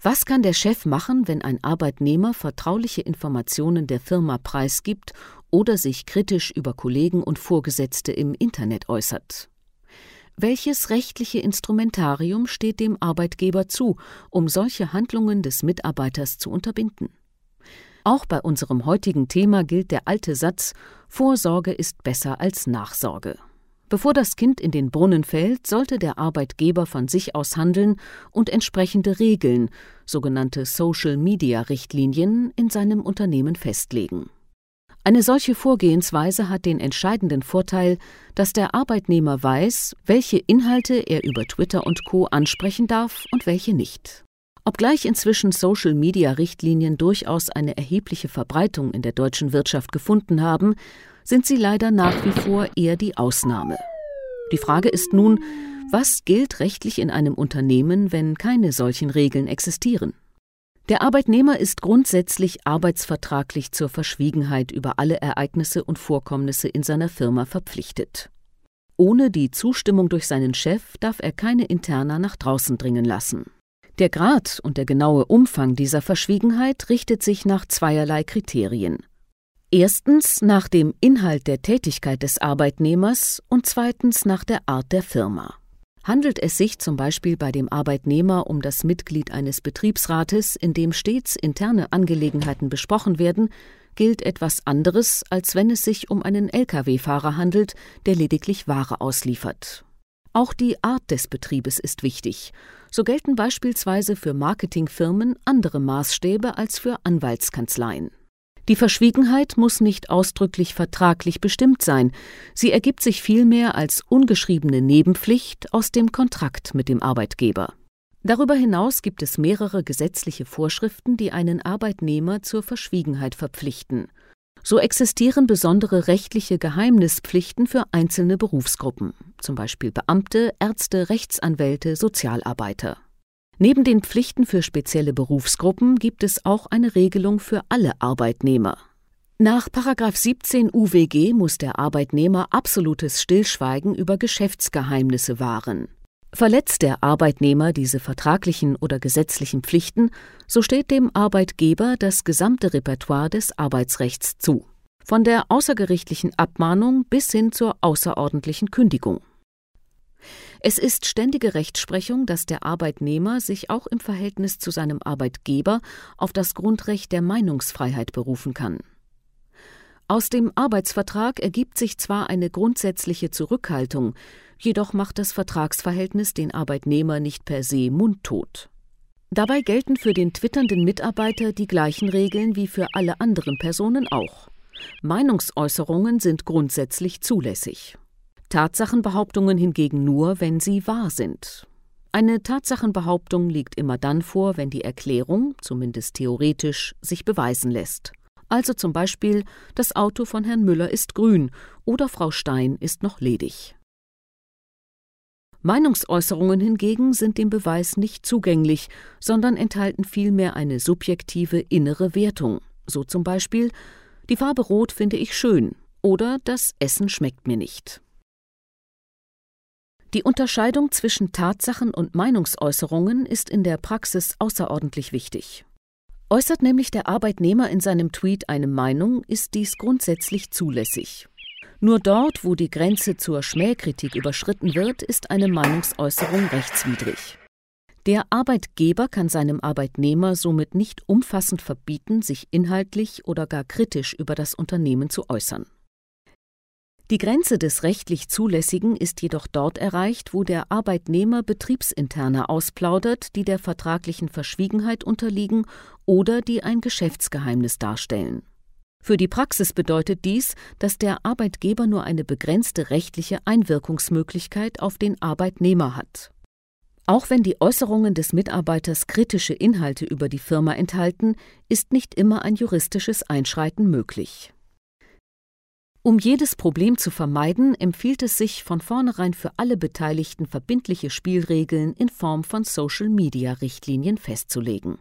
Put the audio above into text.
Was kann der Chef machen, wenn ein Arbeitnehmer vertrauliche Informationen der Firma preisgibt oder sich kritisch über Kollegen und Vorgesetzte im Internet äußert? Welches rechtliche Instrumentarium steht dem Arbeitgeber zu, um solche Handlungen des Mitarbeiters zu unterbinden? Auch bei unserem heutigen Thema gilt der alte Satz Vorsorge ist besser als Nachsorge. Bevor das Kind in den Brunnen fällt, sollte der Arbeitgeber von sich aus handeln und entsprechende Regeln, sogenannte Social-Media-Richtlinien, in seinem Unternehmen festlegen. Eine solche Vorgehensweise hat den entscheidenden Vorteil, dass der Arbeitnehmer weiß, welche Inhalte er über Twitter und Co ansprechen darf und welche nicht. Obgleich inzwischen Social-Media-Richtlinien durchaus eine erhebliche Verbreitung in der deutschen Wirtschaft gefunden haben, sind sie leider nach wie vor eher die Ausnahme. Die Frage ist nun, was gilt rechtlich in einem Unternehmen, wenn keine solchen Regeln existieren? Der Arbeitnehmer ist grundsätzlich arbeitsvertraglich zur Verschwiegenheit über alle Ereignisse und Vorkommnisse in seiner Firma verpflichtet. Ohne die Zustimmung durch seinen Chef darf er keine Interna nach draußen dringen lassen. Der Grad und der genaue Umfang dieser Verschwiegenheit richtet sich nach zweierlei Kriterien. Erstens nach dem Inhalt der Tätigkeit des Arbeitnehmers und zweitens nach der Art der Firma. Handelt es sich zum Beispiel bei dem Arbeitnehmer um das Mitglied eines Betriebsrates, in dem stets interne Angelegenheiten besprochen werden, gilt etwas anderes, als wenn es sich um einen Lkw-Fahrer handelt, der lediglich Ware ausliefert. Auch die Art des Betriebes ist wichtig. So gelten beispielsweise für Marketingfirmen andere Maßstäbe als für Anwaltskanzleien. Die Verschwiegenheit muss nicht ausdrücklich vertraglich bestimmt sein, sie ergibt sich vielmehr als ungeschriebene Nebenpflicht aus dem Kontrakt mit dem Arbeitgeber. Darüber hinaus gibt es mehrere gesetzliche Vorschriften, die einen Arbeitnehmer zur Verschwiegenheit verpflichten. So existieren besondere rechtliche Geheimnispflichten für einzelne Berufsgruppen, zum Beispiel Beamte, Ärzte, Rechtsanwälte, Sozialarbeiter. Neben den Pflichten für spezielle Berufsgruppen gibt es auch eine Regelung für alle Arbeitnehmer. Nach 17 UWG muss der Arbeitnehmer absolutes Stillschweigen über Geschäftsgeheimnisse wahren. Verletzt der Arbeitnehmer diese vertraglichen oder gesetzlichen Pflichten, so steht dem Arbeitgeber das gesamte Repertoire des Arbeitsrechts zu, von der außergerichtlichen Abmahnung bis hin zur außerordentlichen Kündigung. Es ist ständige Rechtsprechung, dass der Arbeitnehmer sich auch im Verhältnis zu seinem Arbeitgeber auf das Grundrecht der Meinungsfreiheit berufen kann. Aus dem Arbeitsvertrag ergibt sich zwar eine grundsätzliche Zurückhaltung, jedoch macht das Vertragsverhältnis den Arbeitnehmer nicht per se mundtot. Dabei gelten für den twitternden Mitarbeiter die gleichen Regeln wie für alle anderen Personen auch. Meinungsäußerungen sind grundsätzlich zulässig. Tatsachenbehauptungen hingegen nur, wenn sie wahr sind. Eine Tatsachenbehauptung liegt immer dann vor, wenn die Erklärung, zumindest theoretisch, sich beweisen lässt. Also zum Beispiel, das Auto von Herrn Müller ist grün oder Frau Stein ist noch ledig. Meinungsäußerungen hingegen sind dem Beweis nicht zugänglich, sondern enthalten vielmehr eine subjektive innere Wertung, so zum Beispiel Die Farbe Rot finde ich schön oder Das Essen schmeckt mir nicht. Die Unterscheidung zwischen Tatsachen und Meinungsäußerungen ist in der Praxis außerordentlich wichtig. Äußert nämlich der Arbeitnehmer in seinem Tweet eine Meinung, ist dies grundsätzlich zulässig. Nur dort, wo die Grenze zur Schmähkritik überschritten wird, ist eine Meinungsäußerung rechtswidrig. Der Arbeitgeber kann seinem Arbeitnehmer somit nicht umfassend verbieten, sich inhaltlich oder gar kritisch über das Unternehmen zu äußern. Die Grenze des rechtlich Zulässigen ist jedoch dort erreicht, wo der Arbeitnehmer Betriebsinterne ausplaudert, die der vertraglichen Verschwiegenheit unterliegen oder die ein Geschäftsgeheimnis darstellen. Für die Praxis bedeutet dies, dass der Arbeitgeber nur eine begrenzte rechtliche Einwirkungsmöglichkeit auf den Arbeitnehmer hat. Auch wenn die Äußerungen des Mitarbeiters kritische Inhalte über die Firma enthalten, ist nicht immer ein juristisches Einschreiten möglich. Um jedes Problem zu vermeiden, empfiehlt es sich, von vornherein für alle Beteiligten verbindliche Spielregeln in Form von Social-Media-Richtlinien festzulegen